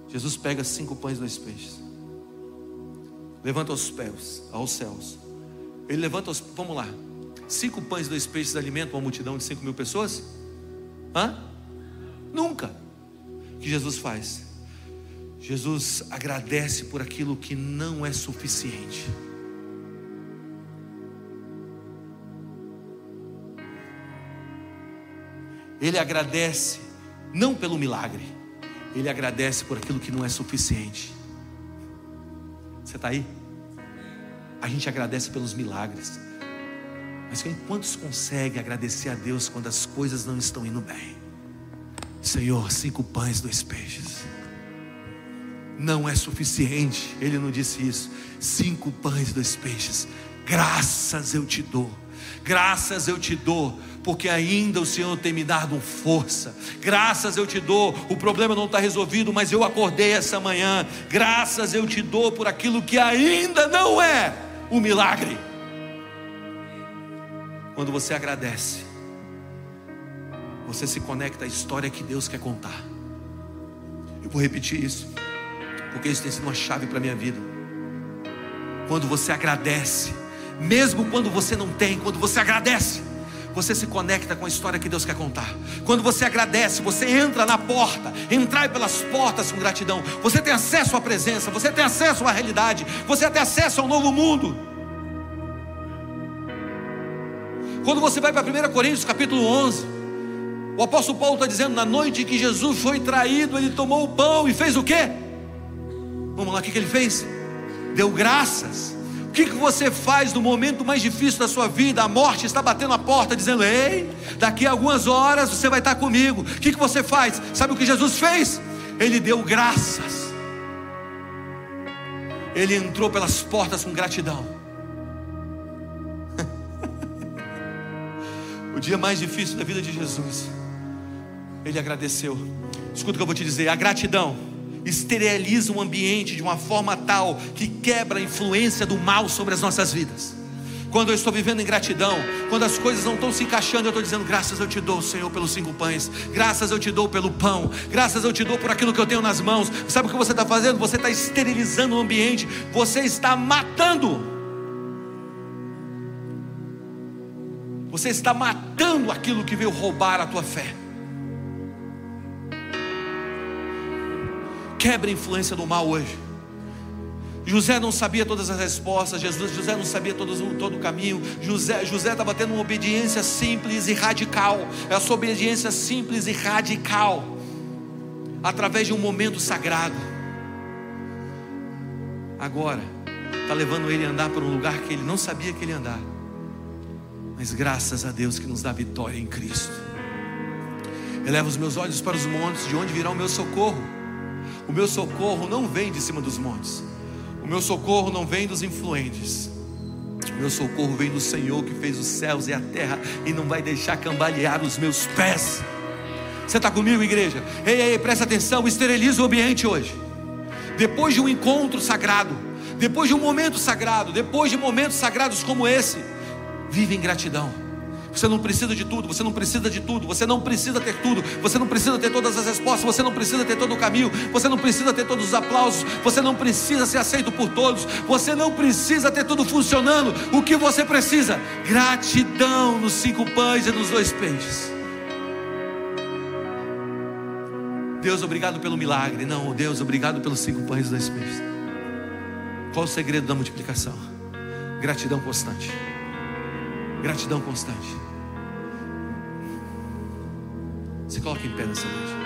Jesus pega cinco pães e dois peixes levanta os pés aos céus. Ele levanta os. Vamos lá. Cinco pães e dois peixes alimentam uma multidão de cinco mil pessoas? Hã? Nunca. O que Jesus faz? Jesus agradece por aquilo que não é suficiente. Ele agradece não pelo milagre, ele agradece por aquilo que não é suficiente. Você está aí? A gente agradece pelos milagres. Mas quantos conseguem agradecer a Deus quando as coisas não estão indo bem? Senhor, cinco pães, dois peixes. Não é suficiente. Ele não disse isso. Cinco pães, dois peixes. Graças eu te dou. Graças eu te dou porque ainda o Senhor tem me dado força. Graças eu te dou, o problema não está resolvido, mas eu acordei essa manhã. Graças eu te dou por aquilo que ainda não é o milagre. Quando você agradece, você se conecta à história que Deus quer contar. Eu vou repetir isso, porque isso tem sido uma chave para a minha vida. Quando você agradece, mesmo quando você não tem, quando você agradece, você se conecta com a história que Deus quer contar. Quando você agradece, você entra na porta, entrai pelas portas com gratidão. Você tem acesso à presença, você tem acesso à realidade, você tem acesso ao novo mundo. Quando você vai para 1 Coríntios capítulo 11, o apóstolo Paulo está dizendo: na noite que Jesus foi traído, ele tomou o pão e fez o quê? Vamos lá, o que, que ele fez? Deu graças. Que, que você faz no momento mais difícil da sua vida? A morte está batendo a porta, dizendo: Ei, daqui a algumas horas você vai estar comigo. O que, que você faz? Sabe o que Jesus fez? Ele deu graças. Ele entrou pelas portas com gratidão. o dia mais difícil da vida de Jesus, ele agradeceu. Escuta o que eu vou te dizer: a gratidão esteriliza o ambiente de uma forma tal que quebra a influência do mal sobre as nossas vidas. Quando eu estou vivendo em gratidão, quando as coisas não estão se encaixando, eu estou dizendo: graças eu te dou, Senhor, pelos cinco pães, graças eu te dou pelo pão, graças eu te dou por aquilo que eu tenho nas mãos. Sabe o que você está fazendo? Você está esterilizando o ambiente, você está matando Você está matando aquilo que veio roubar a tua fé. Quebra a influência do mal hoje. José não sabia todas as respostas, Jesus, José não sabia todos, todo o caminho. José estava tendo uma obediência simples e radical. É a sua obediência simples e radical, através de um momento sagrado. Agora, está levando ele a andar por um lugar que ele não sabia que ele ia andar. Mas graças a Deus que nos dá vitória em Cristo. Eleva os meus olhos para os montes, de onde virá o meu socorro? O meu socorro não vem de cima dos montes. O meu socorro não vem dos influentes. O meu socorro vem do Senhor que fez os céus e a terra e não vai deixar cambalear os meus pés. Você está comigo, igreja? Ei, ei, presta atenção, esteriliza o ambiente hoje. Depois de um encontro sagrado, depois de um momento sagrado, depois de momentos sagrados como esse, Vive em gratidão. Você não precisa de tudo, você não precisa de tudo, você não precisa ter tudo, você não precisa ter todas as respostas, você não precisa ter todo o caminho, você não precisa ter todos os aplausos, você não precisa ser aceito por todos, você não precisa ter tudo funcionando. O que você precisa? Gratidão nos cinco pães e nos dois peixes. Deus, obrigado pelo milagre. Não, Deus, obrigado pelos cinco pães e dois peixes. Qual o segredo da multiplicação? Gratidão constante. Gratidão constante. Se coloque em pé nessa noite.